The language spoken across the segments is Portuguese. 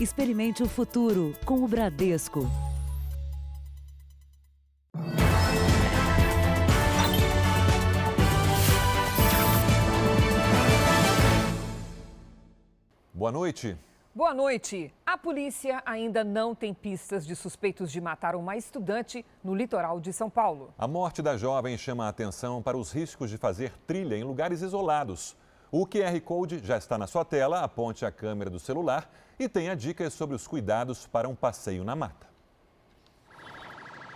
Experimente o futuro com o Bradesco. Boa noite. Boa noite. A polícia ainda não tem pistas de suspeitos de matar uma estudante no litoral de São Paulo. A morte da jovem chama a atenção para os riscos de fazer trilha em lugares isolados. O QR Code já está na sua tela, aponte a câmera do celular e tenha dicas sobre os cuidados para um passeio na mata.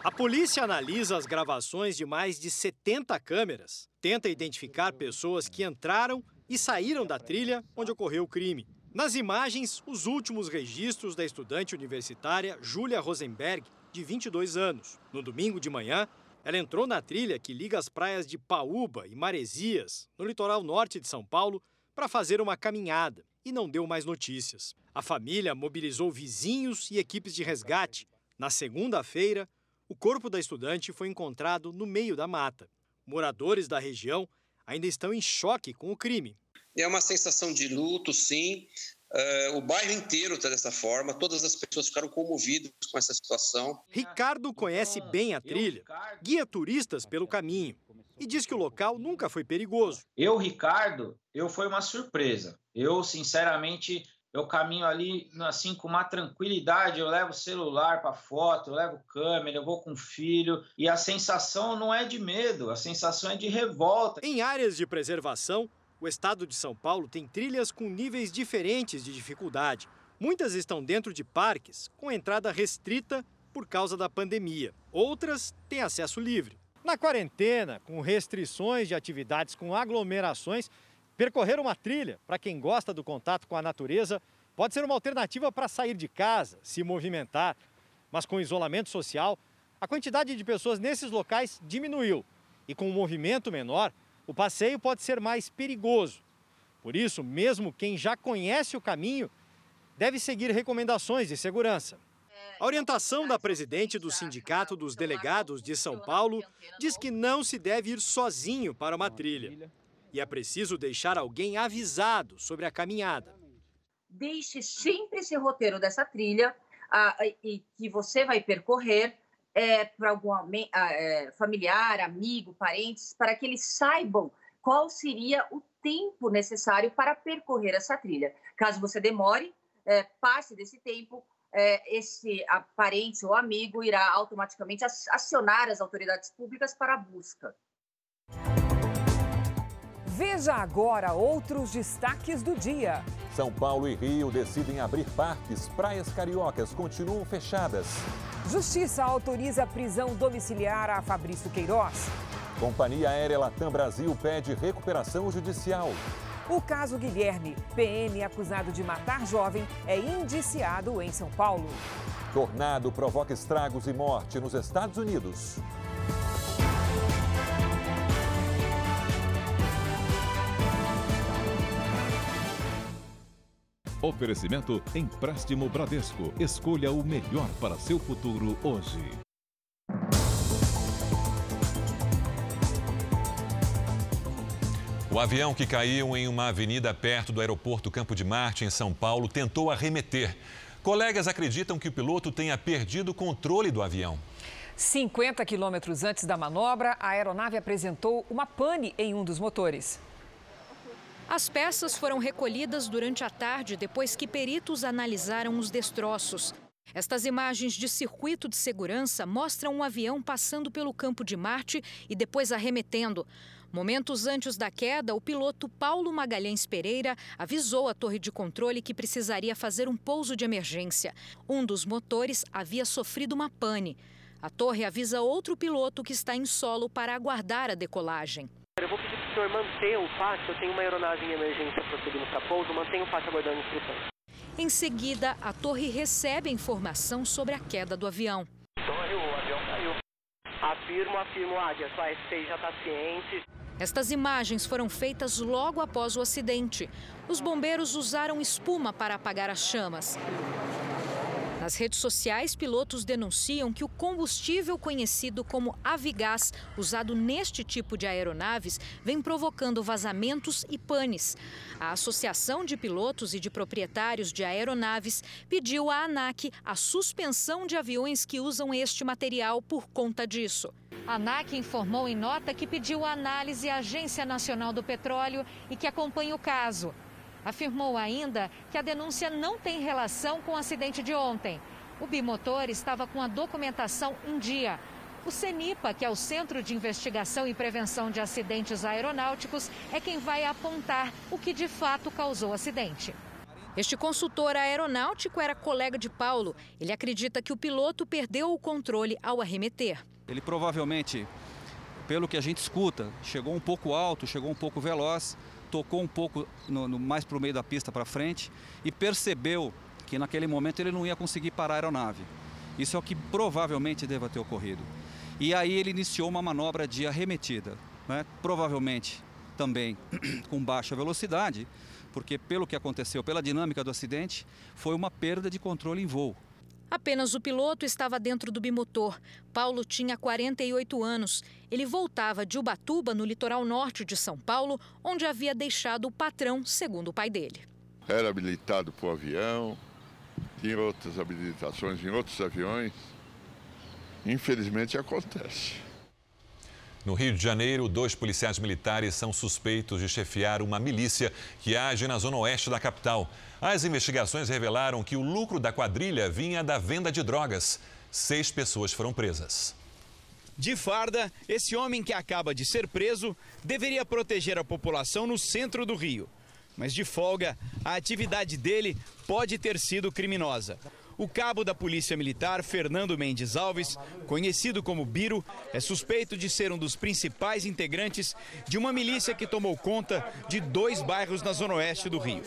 A polícia analisa as gravações de mais de 70 câmeras, tenta identificar pessoas que entraram e saíram da trilha onde ocorreu o crime. Nas imagens, os últimos registros da estudante universitária Júlia Rosenberg, de 22 anos. No domingo de manhã, ela entrou na trilha que liga as praias de Paúba e Maresias, no litoral norte de São Paulo, para fazer uma caminhada e não deu mais notícias. A família mobilizou vizinhos e equipes de resgate. Na segunda-feira, o corpo da estudante foi encontrado no meio da mata. Moradores da região ainda estão em choque com o crime. É uma sensação de luto, sim. Uh, o bairro inteiro está dessa forma, todas as pessoas ficaram comovidas com essa situação. Ricardo conhece bem a trilha, guia turistas pelo caminho e diz que o local nunca foi perigoso. Eu, Ricardo, eu foi uma surpresa. Eu, sinceramente, eu caminho ali assim com uma tranquilidade, eu levo celular para foto, eu levo câmera, eu vou com filho e a sensação não é de medo, a sensação é de revolta. Em áreas de preservação, o estado de São Paulo tem trilhas com níveis diferentes de dificuldade. Muitas estão dentro de parques, com entrada restrita por causa da pandemia. Outras têm acesso livre. Na quarentena, com restrições de atividades com aglomerações, percorrer uma trilha, para quem gosta do contato com a natureza, pode ser uma alternativa para sair de casa, se movimentar. Mas com o isolamento social, a quantidade de pessoas nesses locais diminuiu. E com um movimento menor, o passeio pode ser mais perigoso. Por isso, mesmo quem já conhece o caminho deve seguir recomendações de segurança. A orientação da presidente do Sindicato dos Delegados de São Paulo diz que não se deve ir sozinho para uma trilha. E é preciso deixar alguém avisado sobre a caminhada. Deixe sempre esse roteiro dessa trilha e que você vai percorrer é, para algum é, familiar, amigo, parentes, para que eles saibam qual seria o tempo necessário para percorrer essa trilha. Caso você demore, é, passe desse tempo, é, esse parente ou amigo irá automaticamente acionar as autoridades públicas para a busca. Veja agora outros destaques do dia. São Paulo e Rio decidem abrir parques, praias cariocas continuam fechadas. Justiça autoriza prisão domiciliar a Fabrício Queiroz. Companhia Aérea Latam Brasil pede recuperação judicial. O caso Guilherme, PM acusado de matar jovem, é indiciado em São Paulo. Tornado provoca estragos e morte nos Estados Unidos. Oferecimento Empréstimo Bradesco. Escolha o melhor para seu futuro hoje. O avião que caiu em uma avenida perto do aeroporto Campo de Marte, em São Paulo, tentou arremeter. Colegas acreditam que o piloto tenha perdido o controle do avião. 50 quilômetros antes da manobra, a aeronave apresentou uma pane em um dos motores. As peças foram recolhidas durante a tarde depois que peritos analisaram os destroços. Estas imagens de circuito de segurança mostram um avião passando pelo campo de Marte e depois arremetendo. Momentos antes da queda, o piloto Paulo Magalhães Pereira avisou a torre de controle que precisaria fazer um pouso de emergência. Um dos motores havia sofrido uma pane. A torre avisa outro piloto que está em solo para aguardar a decolagem. Eu vou o senhor manter o pátio. Eu tenho uma aeronave em emergência prosseguindo para pouso. Mantenha o pátio aguardando instruções. Em seguida, a torre recebe a informação sobre a queda do avião. Torre, o avião caiu. Afirmo, afirmo, Águia. Sua S6 já está ciente. Estas imagens foram feitas logo após o acidente. Os bombeiros usaram espuma para apagar as chamas. Nas redes sociais, pilotos denunciam que o combustível conhecido como Avigás, usado neste tipo de aeronaves, vem provocando vazamentos e panes. A Associação de Pilotos e de Proprietários de Aeronaves pediu à ANAC a suspensão de aviões que usam este material por conta disso. A ANAC informou em nota que pediu análise à Agência Nacional do Petróleo e que acompanha o caso. Afirmou ainda que a denúncia não tem relação com o acidente de ontem. O bimotor estava com a documentação em dia. O CENIPA, que é o Centro de Investigação e Prevenção de Acidentes Aeronáuticos, é quem vai apontar o que de fato causou o acidente. Este consultor aeronáutico era colega de Paulo. Ele acredita que o piloto perdeu o controle ao arremeter. Ele provavelmente, pelo que a gente escuta, chegou um pouco alto, chegou um pouco veloz, tocou um pouco no, no mais para o meio da pista para frente e percebeu que naquele momento ele não ia conseguir parar a aeronave. Isso é o que provavelmente deva ter ocorrido. E aí ele iniciou uma manobra de arremetida, né? provavelmente também com baixa velocidade, porque pelo que aconteceu, pela dinâmica do acidente, foi uma perda de controle em voo. Apenas o piloto estava dentro do bimotor. Paulo tinha 48 anos. Ele voltava de Ubatuba, no litoral norte de São Paulo, onde havia deixado o patrão, segundo o pai dele. Era habilitado para o avião, tinha outras habilitações em outros aviões. Infelizmente acontece. No Rio de Janeiro, dois policiais militares são suspeitos de chefiar uma milícia que age na zona oeste da capital. As investigações revelaram que o lucro da quadrilha vinha da venda de drogas. Seis pessoas foram presas. De farda, esse homem que acaba de ser preso deveria proteger a população no centro do Rio. Mas de folga, a atividade dele pode ter sido criminosa. O cabo da Polícia Militar, Fernando Mendes Alves, conhecido como Biro, é suspeito de ser um dos principais integrantes de uma milícia que tomou conta de dois bairros na zona oeste do Rio.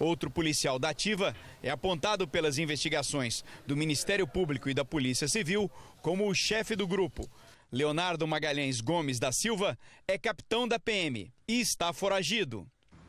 Outro policial da Ativa é apontado pelas investigações do Ministério Público e da Polícia Civil como o chefe do grupo. Leonardo Magalhães Gomes da Silva é capitão da PM e está foragido.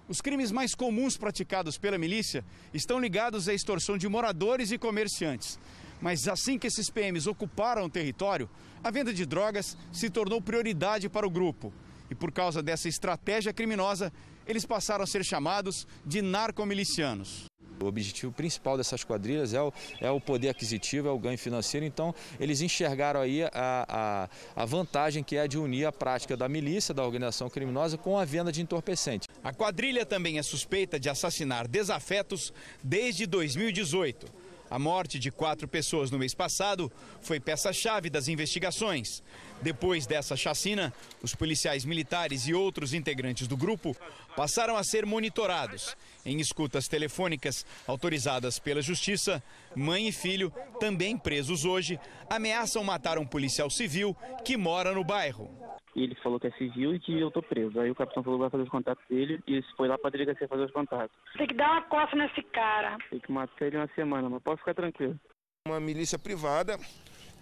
Os crimes mais comuns praticados pela milícia estão ligados à extorsão de moradores e comerciantes. Mas assim que esses PMs ocuparam o território, a venda de drogas se tornou prioridade para o grupo. E por causa dessa estratégia criminosa, eles passaram a ser chamados de narcomilicianos. O objetivo principal dessas quadrilhas é o, é o poder aquisitivo, é o ganho financeiro. Então, eles enxergaram aí a, a, a vantagem que é de unir a prática da milícia, da organização criminosa, com a venda de entorpecentes. A quadrilha também é suspeita de assassinar desafetos desde 2018. A morte de quatro pessoas no mês passado foi peça-chave das investigações. Depois dessa chacina, os policiais militares e outros integrantes do grupo passaram a ser monitorados. Em escutas telefônicas autorizadas pela Justiça, mãe e filho, também presos hoje, ameaçam matar um policial civil que mora no bairro. Ele falou que é civil e que eu tô preso. Aí o capitão falou que vai fazer os contatos dele e foi lá pra delegacia fazer os contatos. Tem que dar uma coça nesse cara. Tem que matar ele uma semana, mas pode ficar tranquilo. Uma milícia privada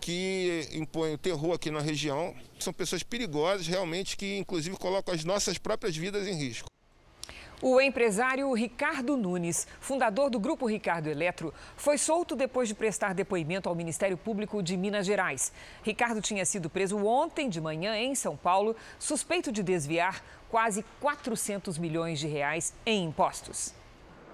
que impõe o terror aqui na região. São pessoas perigosas, realmente, que inclusive colocam as nossas próprias vidas em risco. O empresário Ricardo Nunes, fundador do Grupo Ricardo Eletro, foi solto depois de prestar depoimento ao Ministério Público de Minas Gerais. Ricardo tinha sido preso ontem de manhã em São Paulo, suspeito de desviar quase 400 milhões de reais em impostos.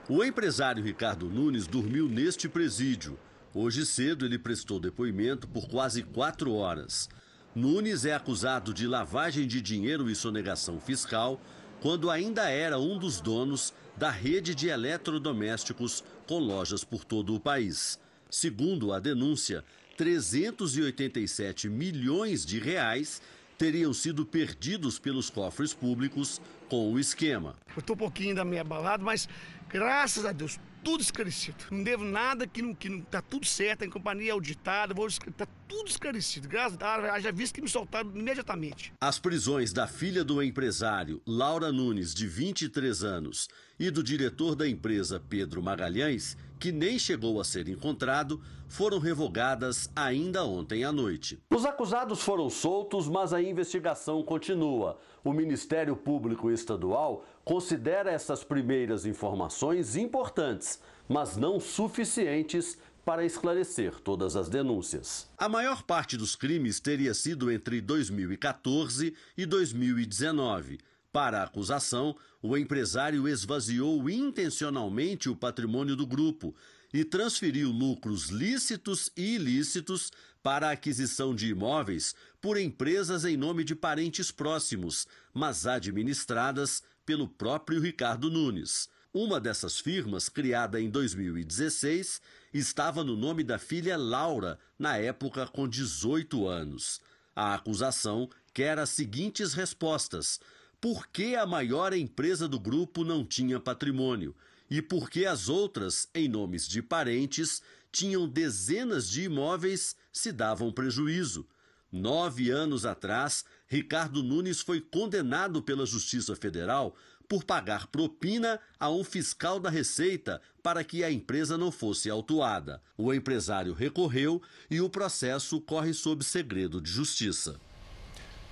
O empresário Ricardo Nunes dormiu neste presídio. Hoje cedo ele prestou depoimento por quase quatro horas. Nunes é acusado de lavagem de dinheiro e sonegação fiscal quando ainda era um dos donos da rede de eletrodomésticos com lojas por todo o país. Segundo a denúncia, 387 milhões de reais teriam sido perdidos pelos cofres públicos com o esquema. Estou um pouquinho da minha balada, mas graças a Deus, tudo esclarecido. Não devo nada que não, que não tá tudo certo, a companhia auditada, vou, tá tudo esclarecido. Graças a já visto que me soltaram imediatamente. As prisões da filha do empresário, Laura Nunes, de 23 anos, e do diretor da empresa, Pedro Magalhães, que nem chegou a ser encontrado, foram revogadas ainda ontem à noite. Os acusados foram soltos, mas a investigação continua. O Ministério Público Estadual considera essas primeiras informações importantes, mas não suficientes para esclarecer todas as denúncias. A maior parte dos crimes teria sido entre 2014 e 2019. Para a acusação, o empresário esvaziou intencionalmente o patrimônio do grupo e transferiu lucros lícitos e ilícitos para a aquisição de imóveis por empresas em nome de parentes próximos, mas administradas pelo próprio Ricardo Nunes. Uma dessas firmas, criada em 2016, estava no nome da filha Laura, na época com 18 anos. A acusação quer as seguintes respostas: por que a maior empresa do grupo não tinha patrimônio? E por que as outras, em nomes de parentes, tinham dezenas de imóveis, se davam prejuízo? Nove anos atrás, Ricardo Nunes foi condenado pela Justiça Federal por pagar propina a um fiscal da Receita para que a empresa não fosse autuada. O empresário recorreu e o processo corre sob segredo de justiça.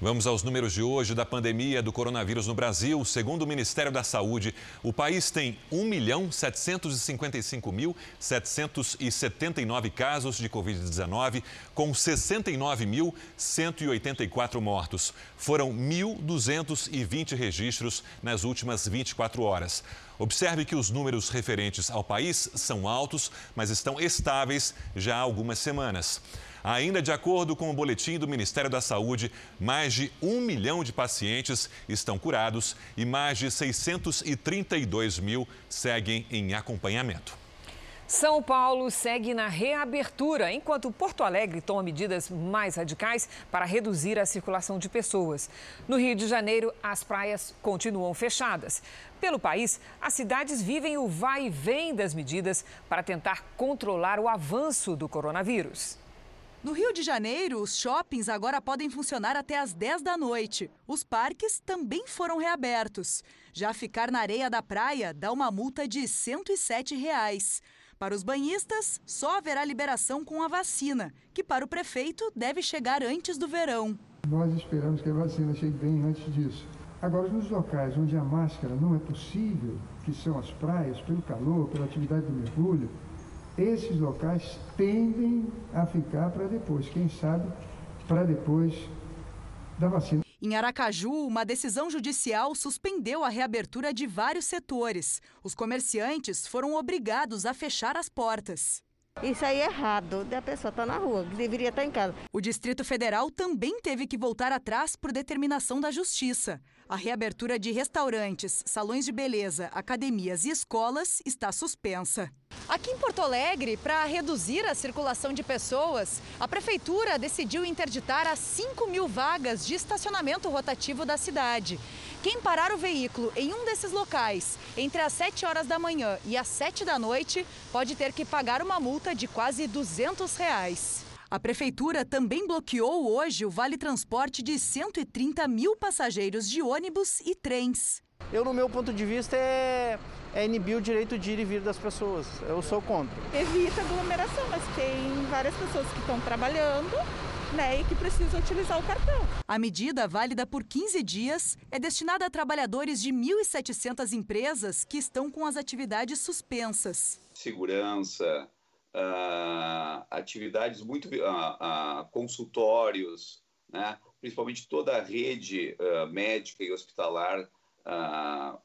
Vamos aos números de hoje da pandemia do coronavírus no Brasil. Segundo o Ministério da Saúde, o país tem 1.755.779 casos de Covid-19, com 69.184 mortos. Foram 1.220 registros nas últimas 24 horas. Observe que os números referentes ao país são altos, mas estão estáveis já há algumas semanas. Ainda de acordo com o boletim do Ministério da Saúde, mais de um milhão de pacientes estão curados e mais de 632 mil seguem em acompanhamento. São Paulo segue na reabertura, enquanto Porto Alegre toma medidas mais radicais para reduzir a circulação de pessoas. No Rio de Janeiro, as praias continuam fechadas. Pelo país, as cidades vivem o vai e vem das medidas para tentar controlar o avanço do coronavírus. No Rio de Janeiro, os shoppings agora podem funcionar até às 10 da noite. Os parques também foram reabertos. Já ficar na areia da praia dá uma multa de 107 reais. Para os banhistas, só haverá liberação com a vacina, que para o prefeito deve chegar antes do verão. Nós esperamos que a vacina chegue bem antes disso. Agora, nos locais onde a máscara não é possível, que são as praias, pelo calor, pela atividade do mergulho, esses locais tendem a ficar para depois, quem sabe para depois da vacina. Em Aracaju, uma decisão judicial suspendeu a reabertura de vários setores. Os comerciantes foram obrigados a fechar as portas. Isso aí é errado, a pessoa está na rua, deveria estar em casa. O Distrito Federal também teve que voltar atrás por determinação da Justiça. A reabertura de restaurantes, salões de beleza, academias e escolas está suspensa. Aqui em Porto Alegre, para reduzir a circulação de pessoas, a Prefeitura decidiu interditar as 5 mil vagas de estacionamento rotativo da cidade. Quem parar o veículo em um desses locais entre as 7 horas da manhã e as 7 da noite pode ter que pagar uma multa de quase 200 reais. A Prefeitura também bloqueou hoje o Vale Transporte de 130 mil passageiros de ônibus e trens. Eu, no meu ponto de vista, é, é inibir o direito de ir e vir das pessoas. Eu sou contra. Evita aglomeração, mas tem várias pessoas que estão trabalhando né, e que precisam utilizar o cartão. A medida, válida por 15 dias, é destinada a trabalhadores de 1.700 empresas que estão com as atividades suspensas. Segurança, uh, atividades muito uh, uh, consultórios, né? principalmente toda a rede médica e hospitalar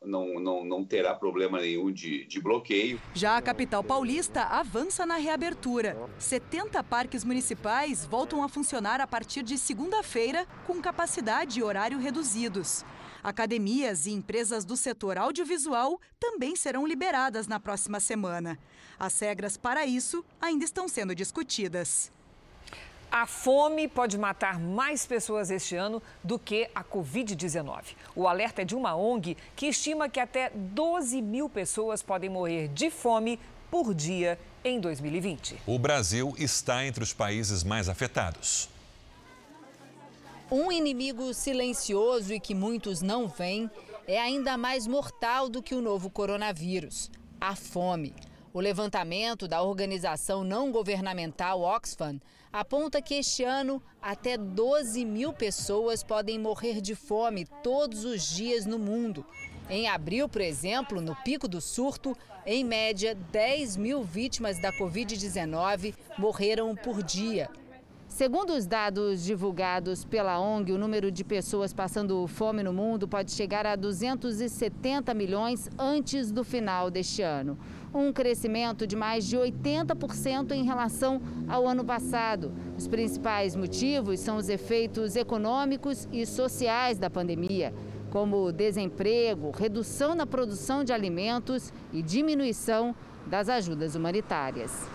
não, não, não terá problema nenhum de, de bloqueio. Já a capital paulista avança na reabertura. 70 parques municipais voltam a funcionar a partir de segunda-feira com capacidade e horário reduzidos. Academias e empresas do setor audiovisual também serão liberadas na próxima semana. As regras para isso ainda estão sendo discutidas. A fome pode matar mais pessoas este ano do que a Covid-19. O alerta é de uma ONG que estima que até 12 mil pessoas podem morrer de fome por dia em 2020. O Brasil está entre os países mais afetados. Um inimigo silencioso e que muitos não veem é ainda mais mortal do que o novo coronavírus: a fome. O levantamento da organização não governamental Oxfam aponta que este ano até 12 mil pessoas podem morrer de fome todos os dias no mundo. Em abril, por exemplo, no pico do surto, em média, 10 mil vítimas da Covid-19 morreram por dia. Segundo os dados divulgados pela ONG, o número de pessoas passando fome no mundo pode chegar a 270 milhões antes do final deste ano. Um crescimento de mais de 80% em relação ao ano passado. Os principais motivos são os efeitos econômicos e sociais da pandemia, como desemprego, redução na produção de alimentos e diminuição das ajudas humanitárias.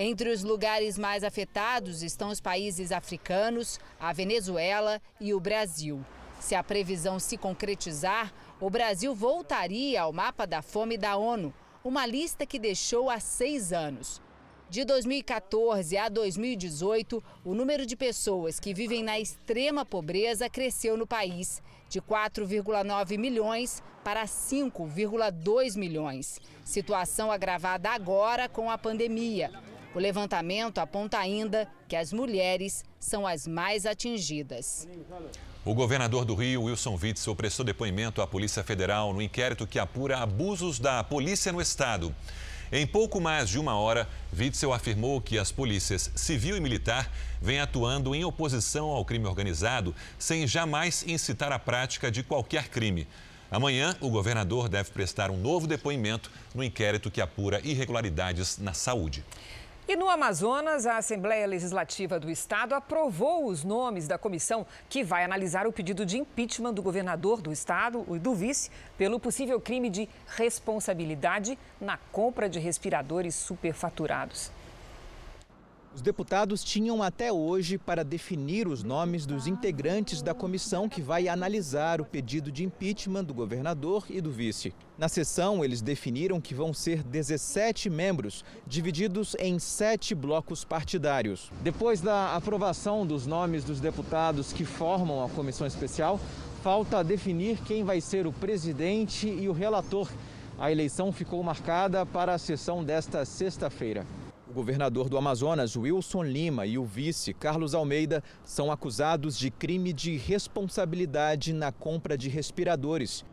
Entre os lugares mais afetados estão os países africanos, a Venezuela e o Brasil. Se a previsão se concretizar, o Brasil voltaria ao mapa da fome da ONU, uma lista que deixou há seis anos. De 2014 a 2018, o número de pessoas que vivem na extrema pobreza cresceu no país, de 4,9 milhões para 5,2 milhões. Situação agravada agora com a pandemia. O levantamento aponta ainda que as mulheres são as mais atingidas. O governador do Rio, Wilson Witzel, prestou depoimento à Polícia Federal no inquérito que apura abusos da polícia no estado. Em pouco mais de uma hora, Witzel afirmou que as polícias civil e militar vêm atuando em oposição ao crime organizado sem jamais incitar a prática de qualquer crime. Amanhã, o governador deve prestar um novo depoimento no inquérito que apura irregularidades na saúde. E no Amazonas, a Assembleia Legislativa do Estado aprovou os nomes da comissão que vai analisar o pedido de impeachment do governador do Estado e do vice pelo possível crime de responsabilidade na compra de respiradores superfaturados. Os deputados tinham até hoje para definir os nomes dos integrantes da comissão que vai analisar o pedido de impeachment do governador e do vice. Na sessão, eles definiram que vão ser 17 membros, divididos em sete blocos partidários. Depois da aprovação dos nomes dos deputados que formam a comissão especial, falta definir quem vai ser o presidente e o relator. A eleição ficou marcada para a sessão desta sexta-feira. O governador do Amazonas, Wilson Lima, e o vice, Carlos Almeida, são acusados de crime de responsabilidade na compra de respiradores.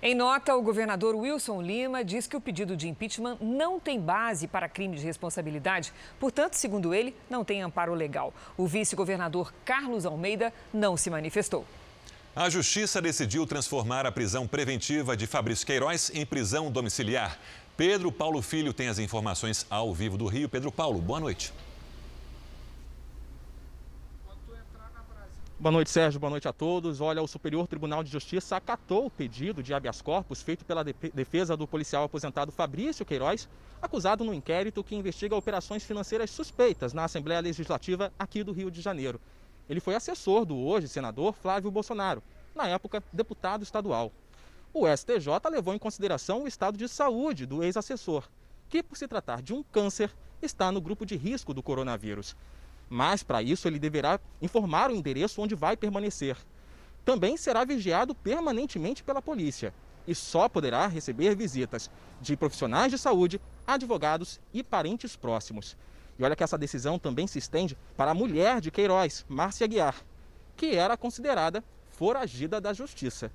Em nota, o governador Wilson Lima diz que o pedido de impeachment não tem base para crime de responsabilidade, portanto, segundo ele, não tem amparo legal. O vice-governador Carlos Almeida não se manifestou. A Justiça decidiu transformar a prisão preventiva de Fabrício Queiroz em prisão domiciliar. Pedro Paulo Filho tem as informações ao vivo do Rio. Pedro Paulo, boa noite. Boa noite, Sérgio. Boa noite a todos. Olha, o Superior Tribunal de Justiça acatou o pedido de habeas corpus feito pela defesa do policial aposentado Fabrício Queiroz, acusado no inquérito que investiga operações financeiras suspeitas na Assembleia Legislativa aqui do Rio de Janeiro. Ele foi assessor do hoje senador Flávio Bolsonaro, na época deputado estadual o STJ levou em consideração o estado de saúde do ex-assessor, que, por se tratar de um câncer, está no grupo de risco do coronavírus. Mas, para isso, ele deverá informar o endereço onde vai permanecer. Também será vigiado permanentemente pela polícia e só poderá receber visitas de profissionais de saúde, advogados e parentes próximos. E olha que essa decisão também se estende para a mulher de Queiroz, Márcia Guiar, que era considerada foragida da justiça.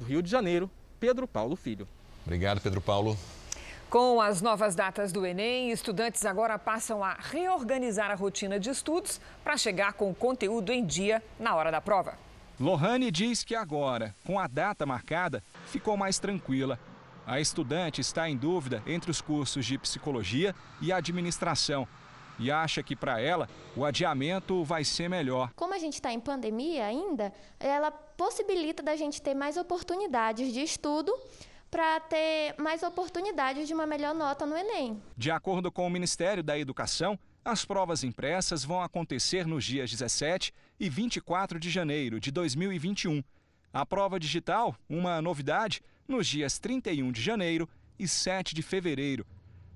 Do Rio de Janeiro, Pedro Paulo Filho. Obrigado, Pedro Paulo. Com as novas datas do Enem, estudantes agora passam a reorganizar a rotina de estudos para chegar com o conteúdo em dia na hora da prova. Lohane diz que agora, com a data marcada, ficou mais tranquila. A estudante está em dúvida entre os cursos de psicologia e administração e acha que para ela o adiamento vai ser melhor. Como a gente está em pandemia ainda, ela possibilita da gente ter mais oportunidades de estudo para ter mais oportunidades de uma melhor nota no Enem. De acordo com o Ministério da Educação, as provas impressas vão acontecer nos dias 17 e 24 de janeiro de 2021. A prova digital, uma novidade, nos dias 31 de janeiro e 7 de fevereiro.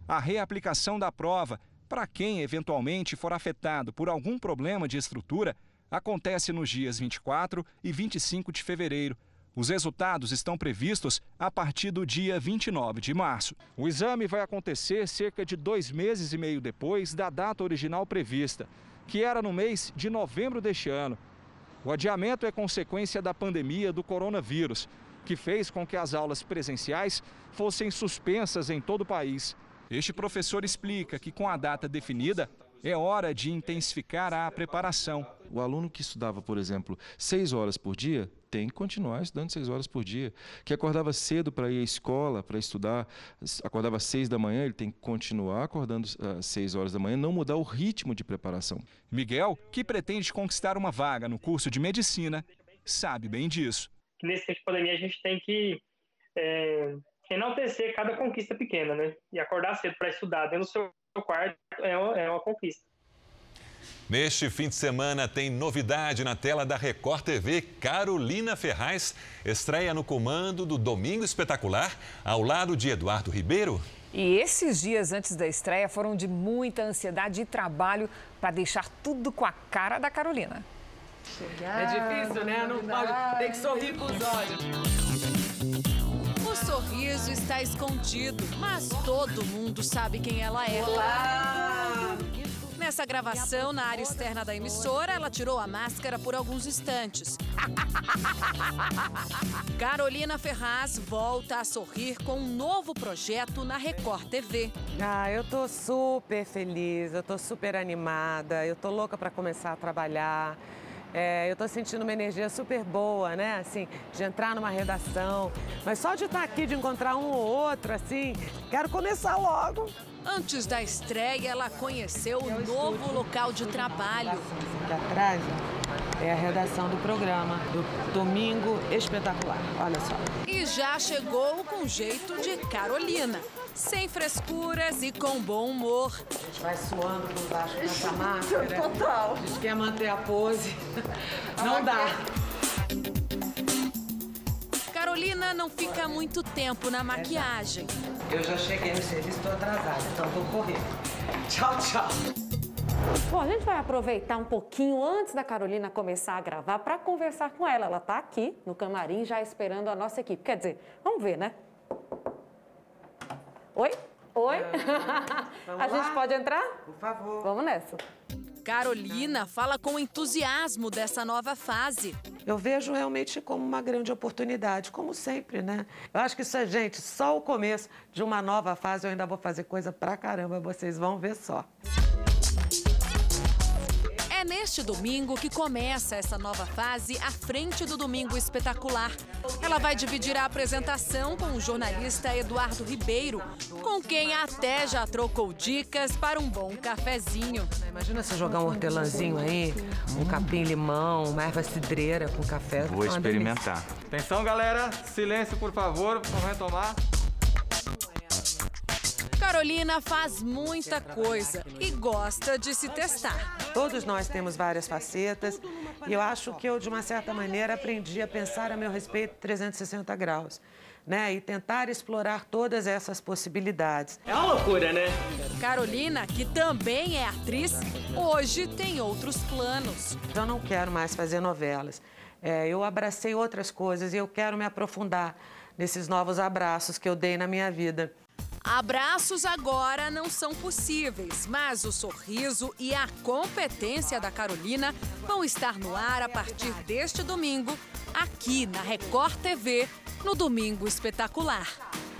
A reaplicação da prova para quem eventualmente for afetado por algum problema de estrutura, acontece nos dias 24 e 25 de fevereiro. Os resultados estão previstos a partir do dia 29 de março. O exame vai acontecer cerca de dois meses e meio depois da data original prevista, que era no mês de novembro deste ano. O adiamento é consequência da pandemia do coronavírus. que fez com que as aulas presenciais fossem suspensas em todo o país. Este professor explica que, com a data definida, é hora de intensificar a preparação. O aluno que estudava, por exemplo, seis horas por dia, tem que continuar estudando seis horas por dia. Que acordava cedo para ir à escola, para estudar, acordava às seis da manhã, ele tem que continuar acordando às seis horas da manhã, não mudar o ritmo de preparação. Miguel, que pretende conquistar uma vaga no curso de medicina, sabe bem disso. Nesse tempo de pandemia, a gente tem que é, enaltecer cada conquista pequena, né? E acordar cedo para estudar dentro do seu quarto é uma, é uma conquista. Neste fim de semana tem novidade na tela da Record TV. Carolina Ferraz estreia no comando do Domingo Espetacular, ao lado de Eduardo Ribeiro. E esses dias antes da estreia foram de muita ansiedade e trabalho para deixar tudo com a cara da Carolina. É difícil, né? Não pode. Tem que sorrir com os olhos. O sorriso está escondido, mas todo mundo sabe quem ela é. Olá! Nessa gravação, na área externa da emissora, ela tirou a máscara por alguns instantes. Carolina Ferraz volta a sorrir com um novo projeto na Record TV. Ah, eu tô super feliz, eu tô super animada, eu tô louca para começar a trabalhar. É, eu estou sentindo uma energia super boa, né? Assim, de entrar numa redação. Mas só de estar aqui, de encontrar um ou outro, assim, quero começar logo. Antes da estreia, ela conheceu o novo local de trabalho. Aqui atrás é a redação do programa, do Domingo Espetacular. Olha só. E já chegou com jeito de Carolina sem frescuras e com bom humor. A gente vai suando por baixo dessa máscara. Total. A gente quer manter a pose. Não dá. Carolina não fica muito tempo na maquiagem. Eu já cheguei no serviço, estou atrasada, então vou correr. Tchau, tchau. Bom, a gente vai aproveitar um pouquinho antes da Carolina começar a gravar para conversar com ela. Ela está aqui no camarim já esperando a nossa equipe. Quer dizer, vamos ver, né? Oi? Oi? a gente pode entrar? Por favor. Vamos nessa. Carolina fala com entusiasmo dessa nova fase. Eu vejo realmente como uma grande oportunidade, como sempre, né? Eu acho que isso é, gente, só o começo de uma nova fase. Eu ainda vou fazer coisa pra caramba, vocês vão ver só. É neste domingo que começa essa nova fase à frente do Domingo Espetacular. Ela vai dividir a apresentação com o jornalista Eduardo Ribeiro, com quem até já trocou dicas para um bom cafezinho. Imagina você jogar um hortelãzinho aí, um capim-limão, uma erva cidreira com café. Vou experimentar. Atenção, galera. Silêncio, por favor. Vamos retomar. Carolina faz muita coisa e gosta de se testar. Todos nós temos várias facetas e eu acho que eu, de uma certa maneira, aprendi a pensar a meu respeito 360 graus. Né, e tentar explorar todas essas possibilidades. É uma loucura, né? Carolina, que também é atriz, hoje tem outros planos. Eu não quero mais fazer novelas. É, eu abracei outras coisas e eu quero me aprofundar nesses novos abraços que eu dei na minha vida. Abraços agora não são possíveis, mas o sorriso e a competência da Carolina vão estar no ar a partir deste domingo, aqui na Record TV, no Domingo Espetacular.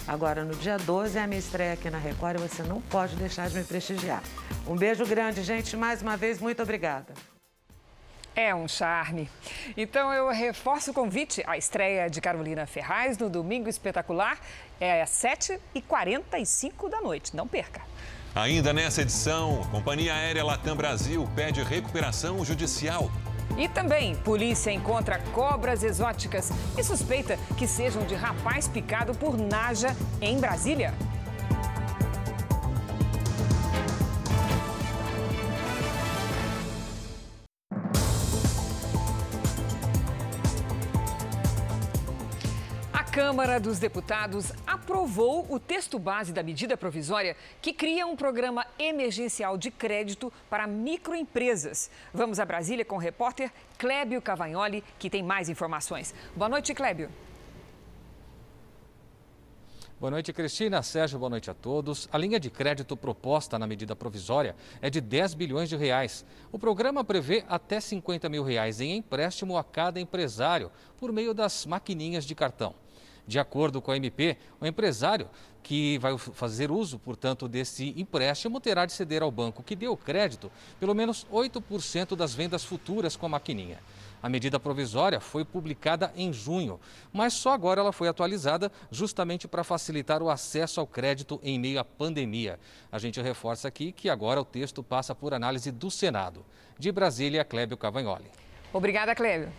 Agora, no dia 12 é a minha estreia aqui na Record e você não pode deixar de me prestigiar. Um beijo grande, gente. Mais uma vez, muito obrigada. É um charme. Então eu reforço o convite à estreia de Carolina Ferraz no Domingo Espetacular. É às 7h45 da noite. Não perca. Ainda nessa edição, a Companhia Aérea Latam Brasil pede recuperação judicial. E também, polícia encontra cobras exóticas e suspeita que sejam de rapaz picado por Naja em Brasília. Câmara dos Deputados aprovou o texto base da medida provisória que cria um programa emergencial de crédito para microempresas. Vamos a Brasília com o repórter Clébio Cavagnoli, que tem mais informações. Boa noite, Clébio. Boa noite, Cristina. Sérgio, boa noite a todos. A linha de crédito proposta na medida provisória é de 10 bilhões de reais. O programa prevê até 50 mil reais em empréstimo a cada empresário por meio das maquininhas de cartão. De acordo com a MP, o empresário que vai fazer uso, portanto, desse empréstimo terá de ceder ao banco que deu crédito pelo menos 8% das vendas futuras com a maquininha. A medida provisória foi publicada em junho, mas só agora ela foi atualizada justamente para facilitar o acesso ao crédito em meio à pandemia. A gente reforça aqui que agora o texto passa por análise do Senado. De Brasília, Clébio Cavagnoli. Obrigada, Clébio.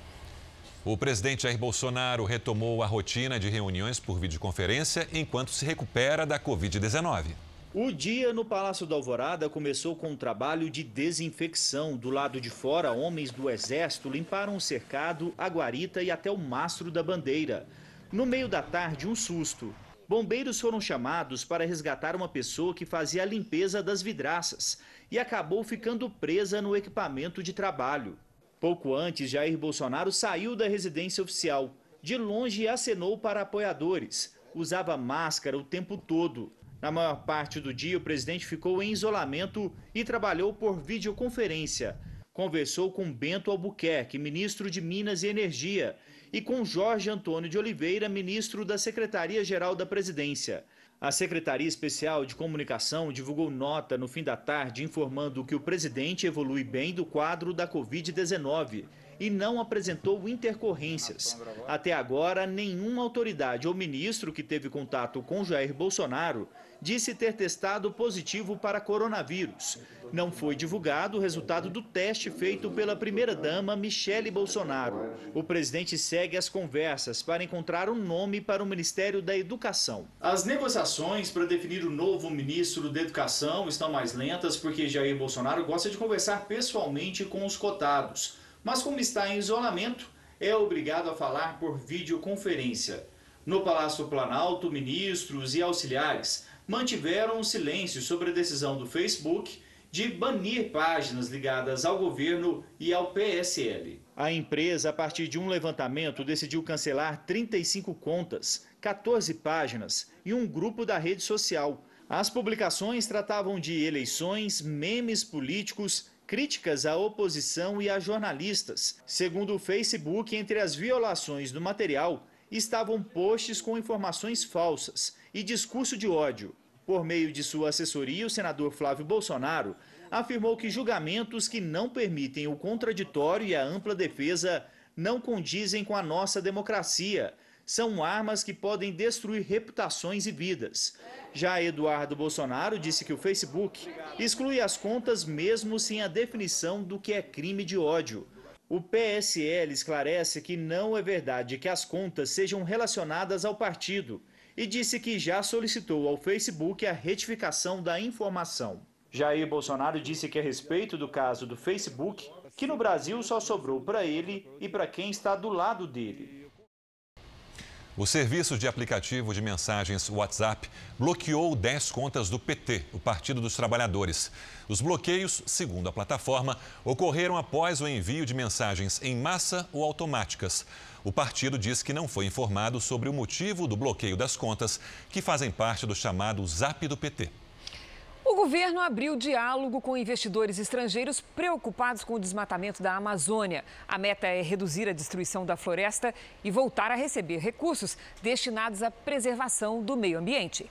O presidente Jair Bolsonaro retomou a rotina de reuniões por videoconferência enquanto se recupera da Covid-19. O dia no Palácio da Alvorada começou com um trabalho de desinfecção. Do lado de fora, homens do Exército limparam o cercado, a guarita e até o mastro da bandeira. No meio da tarde, um susto. Bombeiros foram chamados para resgatar uma pessoa que fazia a limpeza das vidraças e acabou ficando presa no equipamento de trabalho. Pouco antes, Jair Bolsonaro saiu da residência oficial. De longe, acenou para apoiadores. Usava máscara o tempo todo. Na maior parte do dia, o presidente ficou em isolamento e trabalhou por videoconferência. Conversou com Bento Albuquerque, ministro de Minas e Energia, e com Jorge Antônio de Oliveira, ministro da Secretaria-Geral da Presidência. A Secretaria Especial de Comunicação divulgou nota no fim da tarde informando que o presidente evolui bem do quadro da Covid-19 e não apresentou intercorrências. Até agora, nenhuma autoridade ou ministro que teve contato com Jair Bolsonaro disse ter testado positivo para coronavírus. Não foi divulgado o resultado do teste feito pela primeira-dama Michele Bolsonaro. O presidente segue as conversas para encontrar um nome para o Ministério da Educação. As negociações para definir o novo ministro da Educação estão mais lentas porque Jair Bolsonaro gosta de conversar pessoalmente com os cotados. Mas, como está em isolamento, é obrigado a falar por videoconferência. No Palácio Planalto, ministros e auxiliares mantiveram silêncio sobre a decisão do Facebook de banir páginas ligadas ao governo e ao PSL. A empresa, a partir de um levantamento, decidiu cancelar 35 contas, 14 páginas e um grupo da rede social. As publicações tratavam de eleições, memes políticos, críticas à oposição e a jornalistas. Segundo o Facebook, entre as violações do material estavam posts com informações falsas e discurso de ódio. Por meio de sua assessoria, o senador Flávio Bolsonaro afirmou que julgamentos que não permitem o contraditório e a ampla defesa não condizem com a nossa democracia. São armas que podem destruir reputações e vidas. Já Eduardo Bolsonaro disse que o Facebook exclui as contas mesmo sem a definição do que é crime de ódio. O PSL esclarece que não é verdade que as contas sejam relacionadas ao partido e disse que já solicitou ao Facebook a retificação da informação. Jair Bolsonaro disse que a respeito do caso do Facebook, que no Brasil só sobrou para ele e para quem está do lado dele. O serviço de aplicativo de mensagens WhatsApp bloqueou 10 contas do PT, o Partido dos Trabalhadores. Os bloqueios, segundo a plataforma, ocorreram após o envio de mensagens em massa ou automáticas. O partido diz que não foi informado sobre o motivo do bloqueio das contas, que fazem parte do chamado Zap do PT. O governo abriu diálogo com investidores estrangeiros preocupados com o desmatamento da Amazônia. A meta é reduzir a destruição da floresta e voltar a receber recursos destinados à preservação do meio ambiente.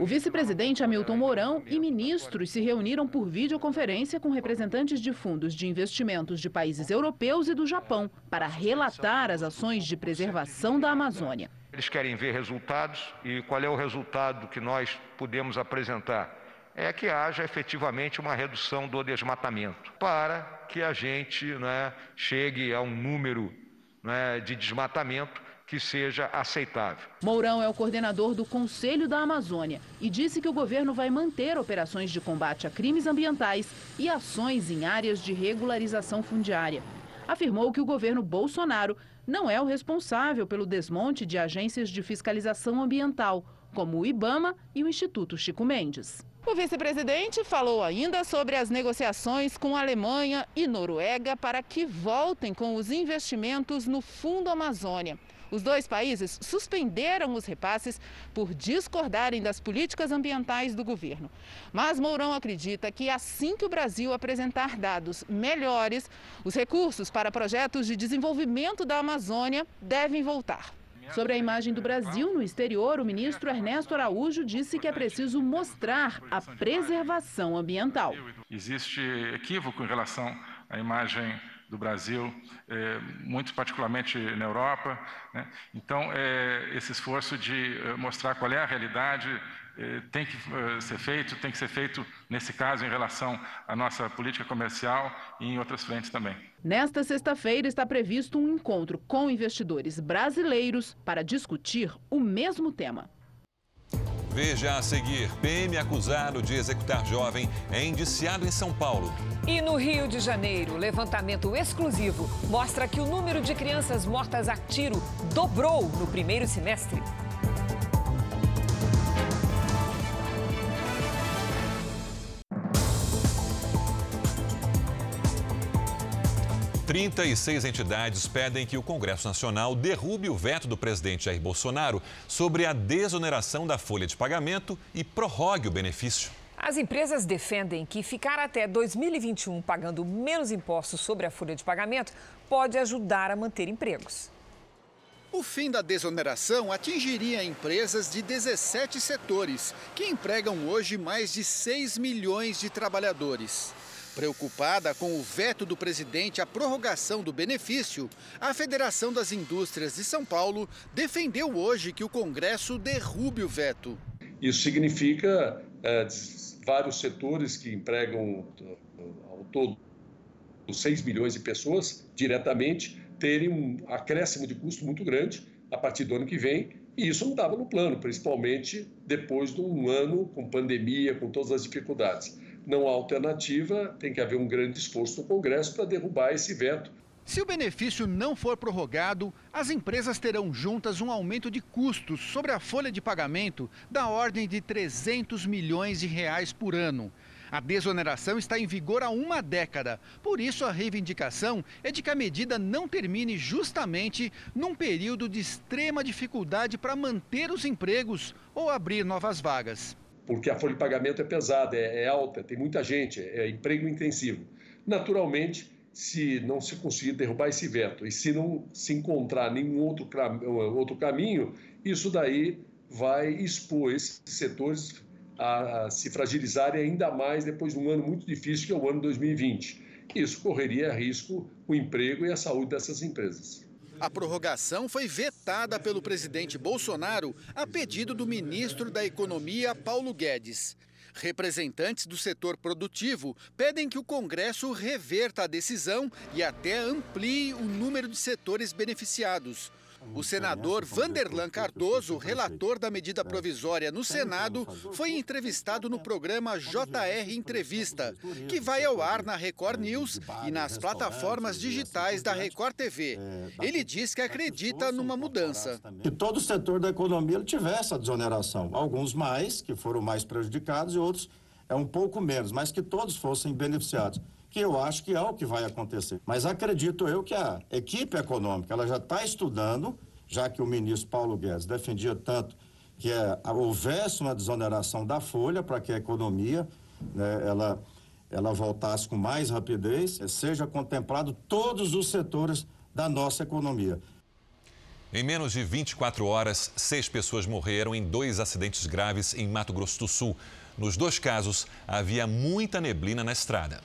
O vice-presidente Hamilton Mourão e ministros se reuniram por videoconferência com representantes de fundos de investimentos de países europeus e do Japão para relatar as ações de preservação da Amazônia. Eles querem ver resultados e qual é o resultado que nós podemos apresentar? É que haja efetivamente uma redução do desmatamento, para que a gente né, chegue a um número né, de desmatamento que seja aceitável. Mourão é o coordenador do Conselho da Amazônia e disse que o governo vai manter operações de combate a crimes ambientais e ações em áreas de regularização fundiária. Afirmou que o governo Bolsonaro não é o responsável pelo desmonte de agências de fiscalização ambiental, como o IBAMA e o Instituto Chico Mendes. O vice-presidente falou ainda sobre as negociações com Alemanha e Noruega para que voltem com os investimentos no Fundo Amazônia. Os dois países suspenderam os repasses por discordarem das políticas ambientais do governo. Mas Mourão acredita que assim que o Brasil apresentar dados melhores, os recursos para projetos de desenvolvimento da Amazônia devem voltar. Sobre a imagem do Brasil no exterior, o ministro Ernesto Araújo disse que é preciso mostrar a preservação ambiental. Existe equívoco em relação à imagem do Brasil, é, muito particularmente na Europa. Né? Então, é, esse esforço de é, mostrar qual é a realidade tem que é, ser feito, tem que ser feito, nesse caso, em relação à nossa política comercial e em outras frentes também. Nesta sexta-feira está previsto um encontro com investidores brasileiros para discutir o mesmo tema. Veja a seguir: PM acusado de executar jovem é indiciado em São Paulo. E no Rio de Janeiro, levantamento exclusivo mostra que o número de crianças mortas a tiro dobrou no primeiro semestre. 36 entidades pedem que o Congresso Nacional derrube o veto do presidente Jair Bolsonaro sobre a desoneração da folha de pagamento e prorrogue o benefício. As empresas defendem que ficar até 2021 pagando menos impostos sobre a folha de pagamento pode ajudar a manter empregos. O fim da desoneração atingiria empresas de 17 setores, que empregam hoje mais de 6 milhões de trabalhadores. Preocupada com o veto do presidente à prorrogação do benefício, a Federação das Indústrias de São Paulo defendeu hoje que o Congresso derrube o veto. Isso significa é, vários setores que empregam ao todo 6 milhões de pessoas diretamente terem um acréscimo de custo muito grande a partir do ano que vem. E isso não estava no plano, principalmente depois de um ano com pandemia, com todas as dificuldades não há alternativa, tem que haver um grande esforço no Congresso para derrubar esse veto. Se o benefício não for prorrogado, as empresas terão juntas um aumento de custos sobre a folha de pagamento da ordem de 300 milhões de reais por ano. A desoneração está em vigor há uma década, por isso a reivindicação é de que a medida não termine justamente num período de extrema dificuldade para manter os empregos ou abrir novas vagas porque a folha de pagamento é pesada, é, é alta, tem muita gente, é, é emprego intensivo. Naturalmente, se não se conseguir derrubar esse veto e se não se encontrar nenhum outro, outro caminho, isso daí vai expor esses setores a, a, se fragilizarem ainda mais depois de um ano muito difícil, que é o ano 2020. Isso correria risco o emprego e a saúde dessas empresas. A prorrogação foi vetada pelo presidente Bolsonaro a pedido do ministro da Economia, Paulo Guedes. Representantes do setor produtivo pedem que o Congresso reverta a decisão e até amplie o número de setores beneficiados. O senador Vanderlan Cardoso, relator da medida provisória no Senado, foi entrevistado no programa JR Entrevista, que vai ao ar na Record News e nas plataformas digitais da Record TV. Ele diz que acredita numa mudança. Que todo o setor da economia tivesse a desoneração. Alguns mais, que foram mais prejudicados, e outros é um pouco menos, mas que todos fossem beneficiados que eu acho que é o que vai acontecer. Mas acredito eu que a equipe econômica ela já está estudando, já que o ministro Paulo Guedes defendia tanto que é, houvesse uma desoneração da folha para que a economia né, ela, ela voltasse com mais rapidez, seja contemplado todos os setores da nossa economia. Em menos de 24 horas, seis pessoas morreram em dois acidentes graves em Mato Grosso do Sul. Nos dois casos, havia muita neblina na estrada.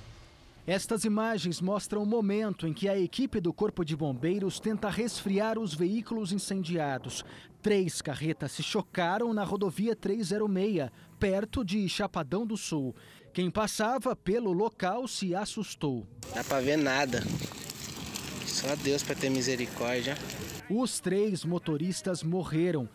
Estas imagens mostram o momento em que a equipe do Corpo de Bombeiros tenta resfriar os veículos incendiados. Três carretas se chocaram na rodovia 306, perto de Chapadão do Sul. Quem passava pelo local se assustou. Dá para ver nada. Só Deus para ter misericórdia. Os três motoristas morreram.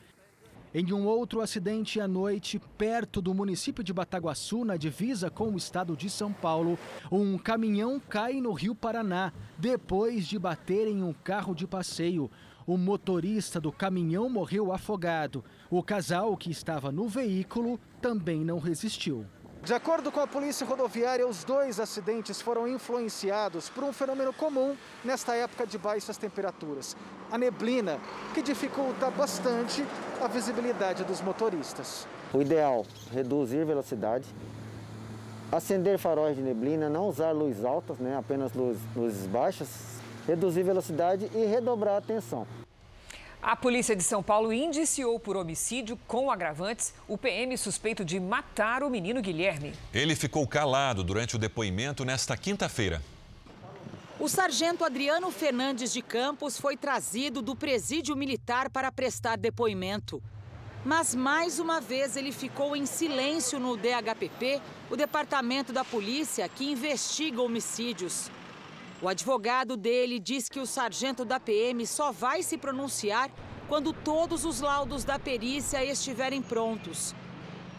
Em um outro acidente à noite, perto do município de Bataguaçu, na divisa com o estado de São Paulo, um caminhão cai no Rio Paraná depois de bater em um carro de passeio. O motorista do caminhão morreu afogado. O casal que estava no veículo também não resistiu. De acordo com a Polícia Rodoviária, os dois acidentes foram influenciados por um fenômeno comum nesta época de baixas temperaturas: a neblina, que dificulta bastante a visibilidade dos motoristas. O ideal, reduzir velocidade, acender faróis de neblina, não usar luz altas, né, apenas luz, luzes baixas, reduzir velocidade e redobrar a atenção. A polícia de São Paulo indiciou por homicídio com agravantes o PM suspeito de matar o menino Guilherme. Ele ficou calado durante o depoimento nesta quinta-feira. O sargento Adriano Fernandes de Campos foi trazido do presídio militar para prestar depoimento. Mas mais uma vez ele ficou em silêncio no DHPP, o departamento da polícia que investiga homicídios. O advogado dele diz que o sargento da PM só vai se pronunciar quando todos os laudos da perícia estiverem prontos.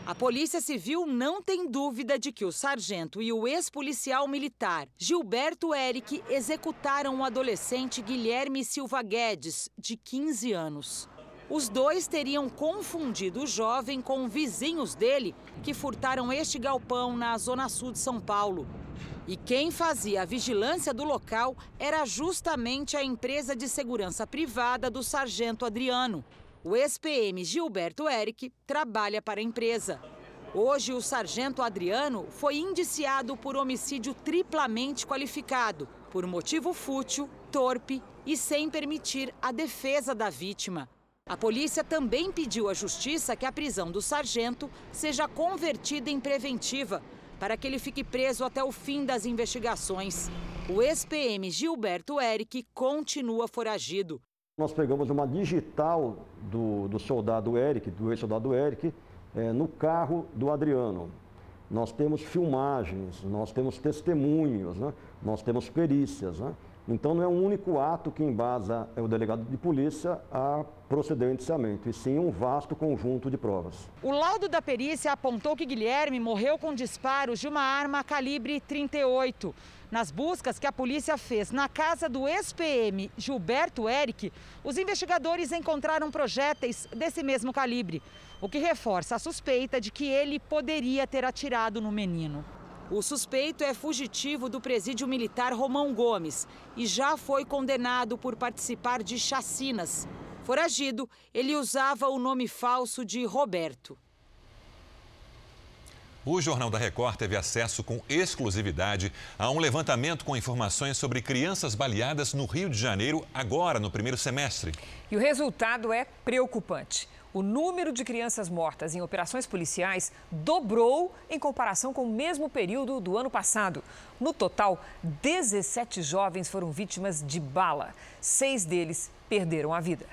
A Polícia Civil não tem dúvida de que o sargento e o ex-policial militar Gilberto Eric executaram o adolescente Guilherme Silva Guedes, de 15 anos. Os dois teriam confundido o jovem com vizinhos dele que furtaram este galpão na zona sul de São Paulo. E quem fazia a vigilância do local era justamente a empresa de segurança privada do sargento Adriano. O ex-PM Gilberto Eric trabalha para a empresa. Hoje, o sargento Adriano foi indiciado por homicídio triplamente qualificado, por motivo fútil, torpe e sem permitir a defesa da vítima. A polícia também pediu à justiça que a prisão do sargento seja convertida em preventiva, para que ele fique preso até o fim das investigações. O ex-PM Gilberto Eric continua foragido. Nós pegamos uma digital do, do soldado Eric, do ex-soldado Eric, é, no carro do Adriano. Nós temos filmagens, nós temos testemunhos, né? nós temos perícias. Né? Então não é um único ato que embasa o delegado de polícia a proceder ao indiciamento, e sim um vasto conjunto de provas. O laudo da perícia apontou que Guilherme morreu com disparos de uma arma calibre 38. Nas buscas que a polícia fez na casa do ex-PM Gilberto Eric, os investigadores encontraram projéteis desse mesmo calibre, o que reforça a suspeita de que ele poderia ter atirado no menino. O suspeito é fugitivo do presídio militar Romão Gomes e já foi condenado por participar de chacinas. Foragido, ele usava o nome falso de Roberto. O Jornal da Record teve acesso com exclusividade a um levantamento com informações sobre crianças baleadas no Rio de Janeiro, agora no primeiro semestre. E o resultado é preocupante o número de crianças mortas em operações policiais dobrou em comparação com o mesmo período do ano passado. No total, 17 jovens foram vítimas de bala. Seis deles perderam a vida.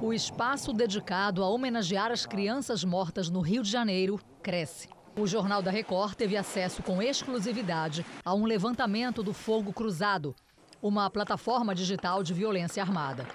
O espaço dedicado a homenagear as crianças mortas no Rio de Janeiro cresce. O Jornal da Record teve acesso com exclusividade a um levantamento do Fogo Cruzado, uma plataforma digital de violência armada.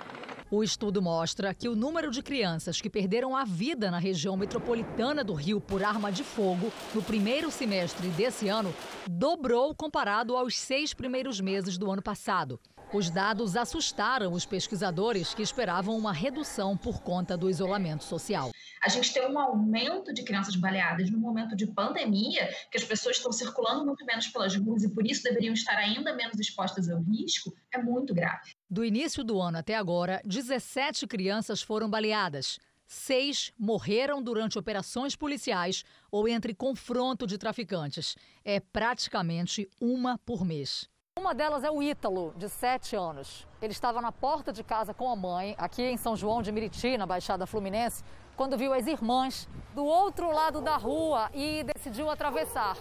O estudo mostra que o número de crianças que perderam a vida na região metropolitana do Rio por arma de fogo no primeiro semestre desse ano dobrou comparado aos seis primeiros meses do ano passado. Os dados assustaram os pesquisadores que esperavam uma redução por conta do isolamento social. A gente tem um aumento de crianças baleadas no momento de pandemia, que as pessoas estão circulando muito menos pelas ruas e por isso deveriam estar ainda menos expostas ao risco, é muito grave. Do início do ano até agora, 17 crianças foram baleadas. Seis morreram durante operações policiais ou entre confronto de traficantes. É praticamente uma por mês. Uma delas é o Ítalo, de 7 anos. Ele estava na porta de casa com a mãe, aqui em São João de Meriti, na Baixada Fluminense, quando viu as irmãs do outro lado da rua e decidiu atravessar.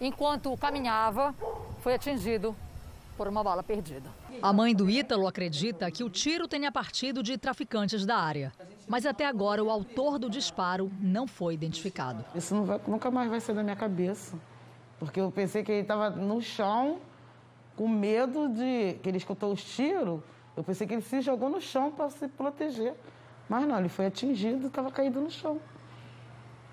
Enquanto caminhava, foi atingido por uma bala perdida. A mãe do Ítalo acredita que o tiro tenha partido de traficantes da área. Mas até agora o autor do disparo não foi identificado. Isso vai, nunca mais vai ser da minha cabeça. Porque eu pensei que ele estava no chão com medo de que ele escutou os tiros, eu pensei que ele se jogou no chão para se proteger. Mas não, ele foi atingido e estava caído no chão.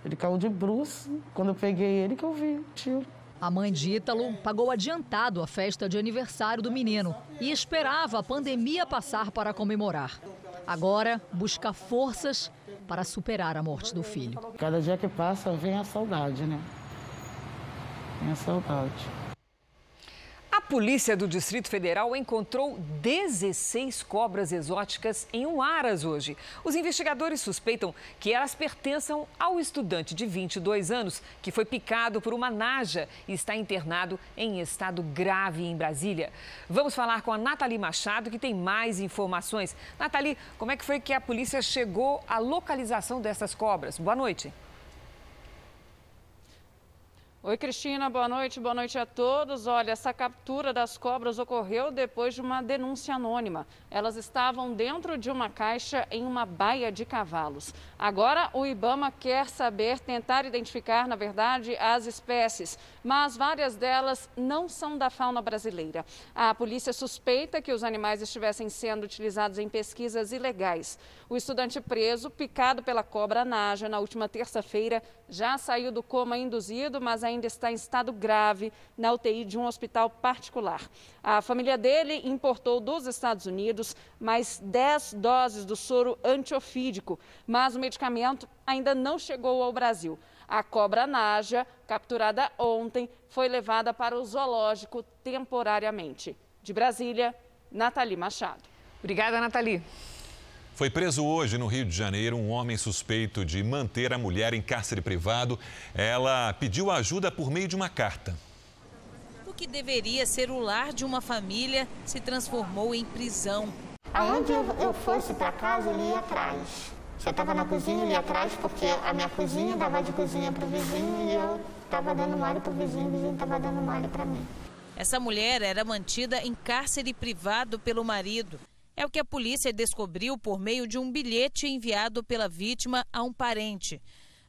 Ele caiu de bruxo. Quando eu peguei ele, que eu vi o tiro. A mãe de Ítalo pagou adiantado a festa de aniversário do menino e esperava a pandemia passar para comemorar. Agora busca forças para superar a morte do filho. Cada dia que passa vem a saudade, né? Vem a saudade. Polícia do Distrito Federal encontrou 16 cobras exóticas em um aras hoje. Os investigadores suspeitam que elas pertençam ao estudante de 22 anos que foi picado por uma naja e está internado em estado grave em Brasília. Vamos falar com a Nathalie Machado, que tem mais informações. Nathalie, como é que foi que a polícia chegou à localização dessas cobras? Boa noite. Oi, Cristina, boa noite, boa noite a todos. Olha, essa captura das cobras ocorreu depois de uma denúncia anônima. Elas estavam dentro de uma caixa em uma baia de cavalos. Agora, o Ibama quer saber, tentar identificar, na verdade, as espécies, mas várias delas não são da fauna brasileira. A polícia suspeita que os animais estivessem sendo utilizados em pesquisas ilegais. O estudante preso, picado pela cobra naja na última terça-feira, já saiu do coma induzido, mas ainda está em estado grave na UTI de um hospital particular. A família dele importou dos Estados Unidos mais 10 doses do soro antiofídico, mas o medicamento ainda não chegou ao Brasil. A cobra naja, capturada ontem, foi levada para o zoológico temporariamente. De Brasília, Nathalie Machado. Obrigada, Nathalie. Foi preso hoje no Rio de Janeiro um homem suspeito de manter a mulher em cárcere privado. Ela pediu ajuda por meio de uma carta. O que deveria ser o lar de uma família se transformou em prisão. Aonde eu fosse para casa, ele ia atrás. Se eu estava na cozinha, ele ia atrás, porque a minha cozinha dava de cozinha para o vizinho e eu estava dando mole para o vizinho, o vizinho estava dando mole para mim. Essa mulher era mantida em cárcere privado pelo marido. É o que a polícia descobriu por meio de um bilhete enviado pela vítima a um parente.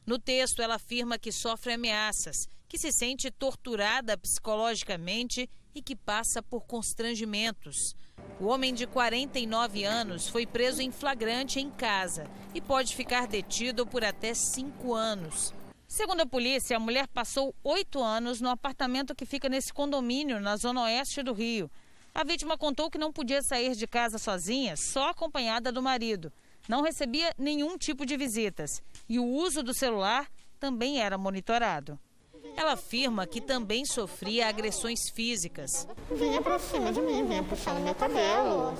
No texto, ela afirma que sofre ameaças, que se sente torturada psicologicamente e que passa por constrangimentos. O homem de 49 anos foi preso em flagrante em casa e pode ficar detido por até cinco anos. Segundo a polícia, a mulher passou oito anos no apartamento que fica nesse condomínio, na zona oeste do Rio. A vítima contou que não podia sair de casa sozinha, só acompanhada do marido. Não recebia nenhum tipo de visitas e o uso do celular também era monitorado. Ela afirma que também sofria agressões físicas. Vinha pra cima de mim, vinha puxando meu cabelo,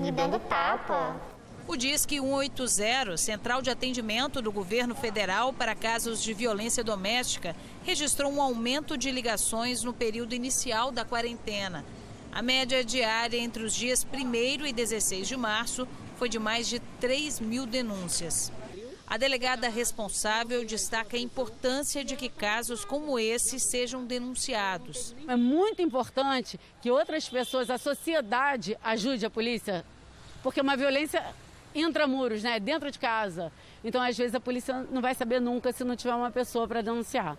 me dando tapa. O Disque 180, Central de Atendimento do Governo Federal para casos de violência doméstica, registrou um aumento de ligações no período inicial da quarentena. A média diária entre os dias 1 e 16 de março foi de mais de 3 mil denúncias. A delegada responsável destaca a importância de que casos como esse sejam denunciados. É muito importante que outras pessoas, a sociedade, ajude a polícia, porque uma violência intramuros, né, dentro de casa. Então, às vezes, a polícia não vai saber nunca se não tiver uma pessoa para denunciar.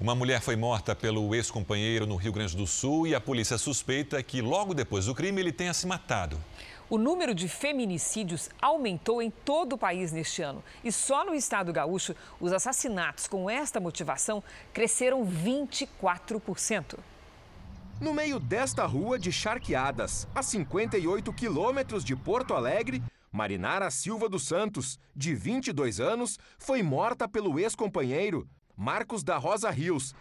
Uma mulher foi morta pelo ex-companheiro no Rio Grande do Sul e a polícia suspeita que logo depois do crime ele tenha se matado. O número de feminicídios aumentou em todo o país neste ano. E só no estado gaúcho, os assassinatos com esta motivação cresceram 24%. No meio desta rua de charqueadas, a 58 quilômetros de Porto Alegre, Marinara Silva dos Santos, de 22 anos, foi morta pelo ex-companheiro, Marcos da Rosa Rios.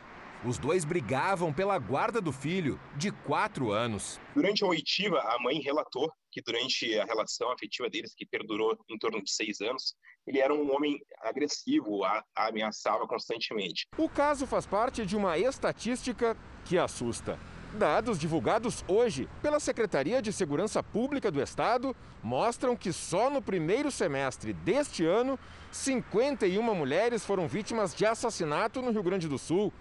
Os dois brigavam pela guarda do filho, de quatro anos. Durante a oitiva, a mãe relatou que durante a relação afetiva deles, que perdurou em torno de seis anos, ele era um homem agressivo, a, a ameaçava constantemente. O caso faz parte de uma estatística que assusta. Dados divulgados hoje pela Secretaria de Segurança Pública do Estado mostram que só no primeiro semestre deste ano, 51 mulheres foram vítimas de assassinato no Rio Grande do Sul,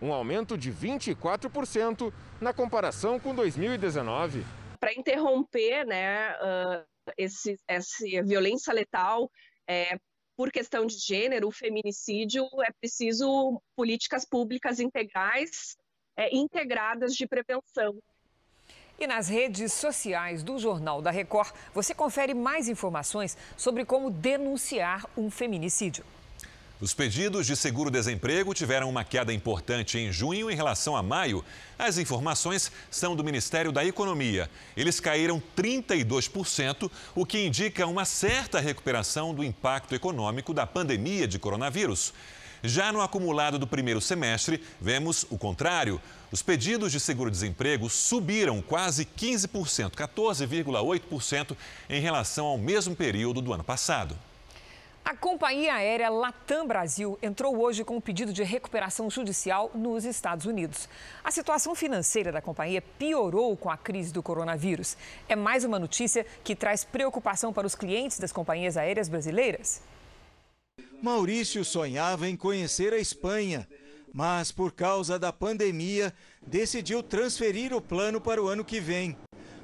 um aumento de 24% na comparação com 2019. Para interromper né, uh, esse, essa violência letal, é, por questão de gênero, o feminicídio, é preciso políticas públicas integrais é, integradas de prevenção. E nas redes sociais do Jornal da Record, você confere mais informações sobre como denunciar um feminicídio. Os pedidos de seguro-desemprego tiveram uma queda importante em junho em relação a maio. As informações são do Ministério da Economia. Eles caíram 32%, o que indica uma certa recuperação do impacto econômico da pandemia de coronavírus. Já no acumulado do primeiro semestre, vemos o contrário. Os pedidos de seguro-desemprego subiram quase 15%, 14,8% em relação ao mesmo período do ano passado. A companhia aérea Latam Brasil entrou hoje com um pedido de recuperação judicial nos Estados Unidos. A situação financeira da companhia piorou com a crise do coronavírus. É mais uma notícia que traz preocupação para os clientes das companhias aéreas brasileiras. Maurício sonhava em conhecer a Espanha, mas por causa da pandemia decidiu transferir o plano para o ano que vem.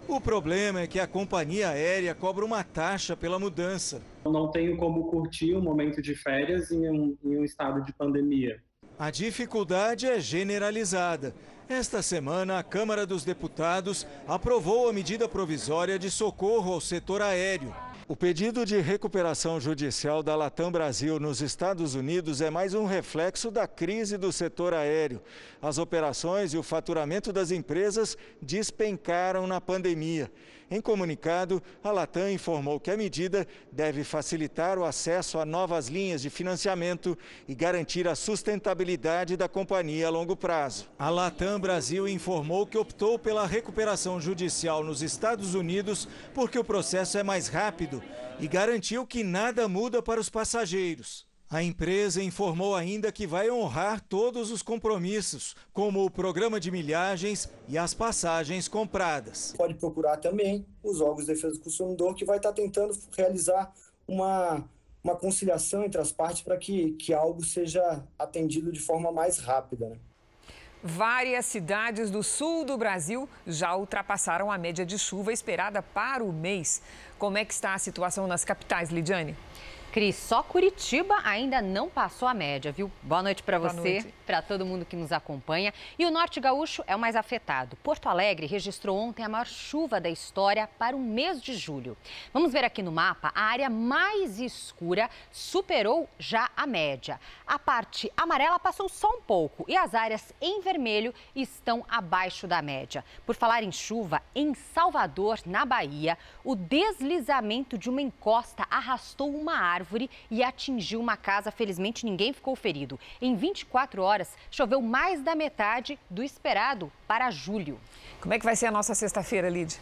O problema é que a companhia aérea cobra uma taxa pela mudança. Não tenho como curtir um momento de férias em um, em um estado de pandemia. A dificuldade é generalizada. Esta semana, a Câmara dos Deputados aprovou a medida provisória de socorro ao setor aéreo. O pedido de recuperação judicial da Latam Brasil nos Estados Unidos é mais um reflexo da crise do setor aéreo. As operações e o faturamento das empresas despencaram na pandemia. Em comunicado, a Latam informou que a medida deve facilitar o acesso a novas linhas de financiamento e garantir a sustentabilidade da companhia a longo prazo. A Latam Brasil informou que optou pela recuperação judicial nos Estados Unidos porque o processo é mais rápido e garantiu que nada muda para os passageiros. A empresa informou ainda que vai honrar todos os compromissos, como o programa de milhagens e as passagens compradas. Pode procurar também os órgãos de defesa do consumidor, que vai estar tentando realizar uma, uma conciliação entre as partes para que, que algo seja atendido de forma mais rápida. Né? Várias cidades do sul do Brasil já ultrapassaram a média de chuva esperada para o mês. Como é que está a situação nas capitais, Lidiane? Cris, só Curitiba ainda não passou a média, viu? Boa noite para você, para todo mundo que nos acompanha. E o Norte Gaúcho é o mais afetado. Porto Alegre registrou ontem a maior chuva da história para o mês de julho. Vamos ver aqui no mapa, a área mais escura superou já a média. A parte amarela passou só um pouco e as áreas em vermelho estão abaixo da média. Por falar em chuva, em Salvador, na Bahia, o deslizamento de uma encosta arrastou uma árvore e atingiu uma casa. Felizmente, ninguém ficou ferido. Em 24 horas, choveu mais da metade do esperado para julho. Como é que vai ser a nossa sexta-feira, Lid?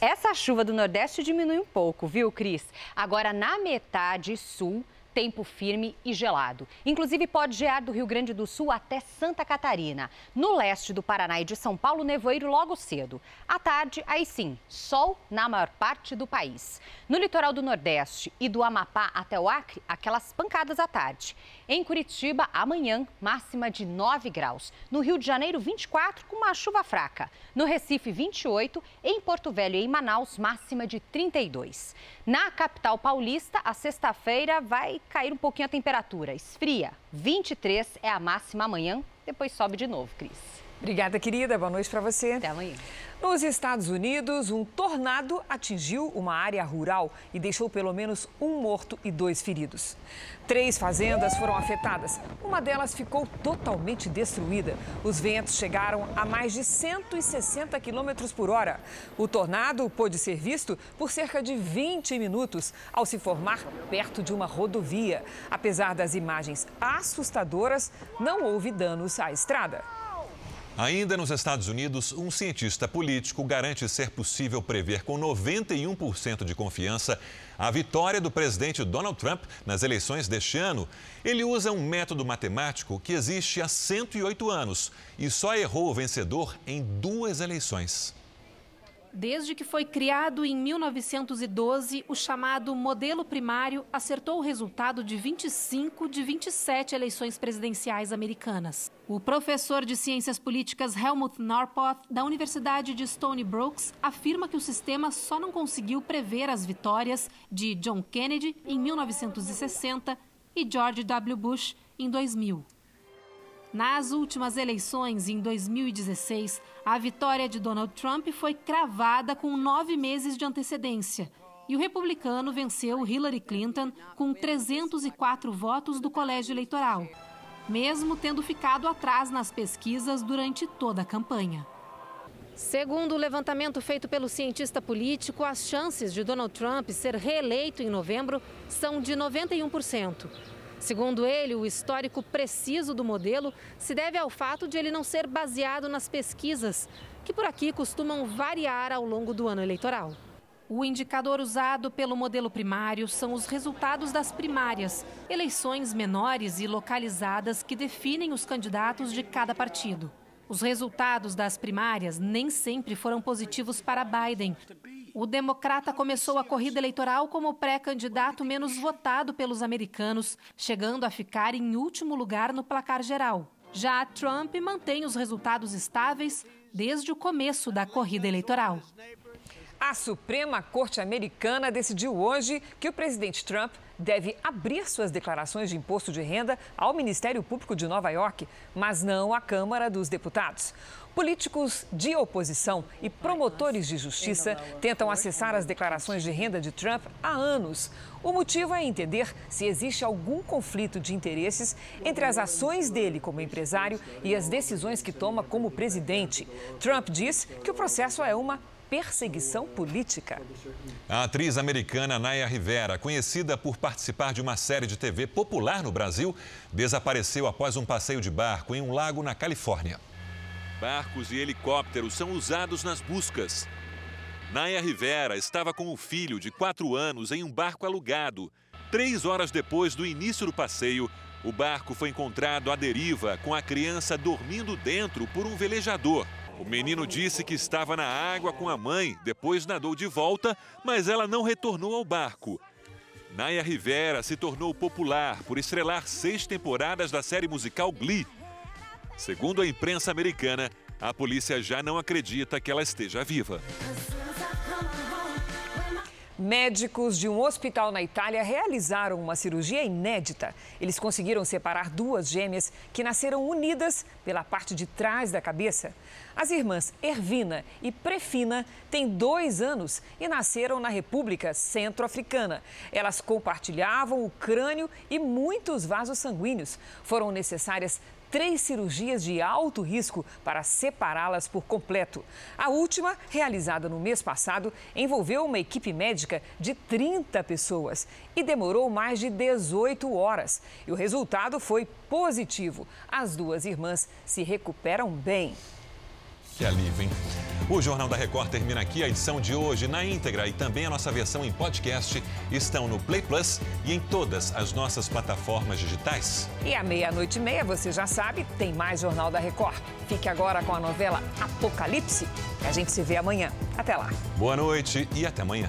Essa chuva do Nordeste diminui um pouco, viu, Cris? Agora, na metade sul, tempo firme e gelado. Inclusive, pode gear do Rio Grande do Sul até Santa Catarina. No leste do Paraná e de São Paulo, nevoeiro logo cedo. À tarde, aí sim, sol na maior parte do país. No litoral do Nordeste e do Amapá até o Acre, aquelas pancadas à tarde. Em Curitiba, amanhã, máxima de 9 graus. No Rio de Janeiro, 24, com uma chuva fraca. No Recife, 28. Em Porto Velho e em Manaus, máxima de 32. Na capital paulista, a sexta-feira vai cair um pouquinho a temperatura. Esfria. 23 é a máxima amanhã, depois sobe de novo, Cris. Obrigada, querida. Boa noite para você. Até amanhã. Nos Estados Unidos, um tornado atingiu uma área rural e deixou pelo menos um morto e dois feridos. Três fazendas foram afetadas. Uma delas ficou totalmente destruída. Os ventos chegaram a mais de 160 quilômetros por hora. O tornado pôde ser visto por cerca de 20 minutos ao se formar perto de uma rodovia. Apesar das imagens assustadoras, não houve danos à estrada. Ainda nos Estados Unidos, um cientista político garante ser possível prever com 91% de confiança a vitória do presidente Donald Trump nas eleições deste ano. Ele usa um método matemático que existe há 108 anos e só errou o vencedor em duas eleições. Desde que foi criado em 1912, o chamado modelo primário acertou o resultado de 25 de 27 eleições presidenciais americanas. O professor de ciências políticas Helmut Norpoth, da Universidade de Stony Brooks, afirma que o sistema só não conseguiu prever as vitórias de John Kennedy em 1960 e George W. Bush em 2000. Nas últimas eleições, em 2016, a vitória de Donald Trump foi cravada com nove meses de antecedência. E o republicano venceu Hillary Clinton com 304 votos do colégio eleitoral, mesmo tendo ficado atrás nas pesquisas durante toda a campanha. Segundo o levantamento feito pelo cientista político, as chances de Donald Trump ser reeleito em novembro são de 91%. Segundo ele, o histórico preciso do modelo se deve ao fato de ele não ser baseado nas pesquisas, que por aqui costumam variar ao longo do ano eleitoral. O indicador usado pelo modelo primário são os resultados das primárias, eleições menores e localizadas que definem os candidatos de cada partido. Os resultados das primárias nem sempre foram positivos para Biden. O democrata começou a corrida eleitoral como pré-candidato menos votado pelos americanos, chegando a ficar em último lugar no placar geral. Já Trump mantém os resultados estáveis desde o começo da corrida eleitoral. A Suprema Corte Americana decidiu hoje que o presidente Trump deve abrir suas declarações de imposto de renda ao Ministério Público de Nova York, mas não à Câmara dos Deputados. Políticos de oposição e promotores de justiça tentam acessar as declarações de renda de Trump há anos. O motivo é entender se existe algum conflito de interesses entre as ações dele como empresário e as decisões que toma como presidente. Trump diz que o processo é uma perseguição política. A atriz americana Naya Rivera, conhecida por participar de uma série de TV popular no Brasil, desapareceu após um passeio de barco em um lago na Califórnia. Barcos e helicópteros são usados nas buscas. Naya Rivera estava com o filho de quatro anos em um barco alugado. Três horas depois do início do passeio, o barco foi encontrado à deriva com a criança dormindo dentro por um velejador. O menino disse que estava na água com a mãe, depois nadou de volta, mas ela não retornou ao barco. Naya Rivera se tornou popular por estrelar seis temporadas da série musical Glee. Segundo a imprensa americana, a polícia já não acredita que ela esteja viva. Médicos de um hospital na Itália realizaram uma cirurgia inédita. Eles conseguiram separar duas gêmeas que nasceram unidas pela parte de trás da cabeça. As irmãs Ervina e Prefina têm dois anos e nasceram na República Centro-Africana. Elas compartilhavam o crânio e muitos vasos sanguíneos. Foram necessárias três cirurgias de alto risco para separá-las por completo. A última, realizada no mês passado, envolveu uma equipe médica de 30 pessoas e demorou mais de 18 horas. E o resultado foi positivo. As duas irmãs se recuperam bem. Que alívio, hein? O Jornal da Record termina aqui. A edição de hoje na íntegra e também a nossa versão em podcast estão no Play Plus e em todas as nossas plataformas digitais. E à meia-noite e meia, você já sabe, tem mais Jornal da Record. Fique agora com a novela Apocalipse. A gente se vê amanhã. Até lá. Boa noite e até amanhã.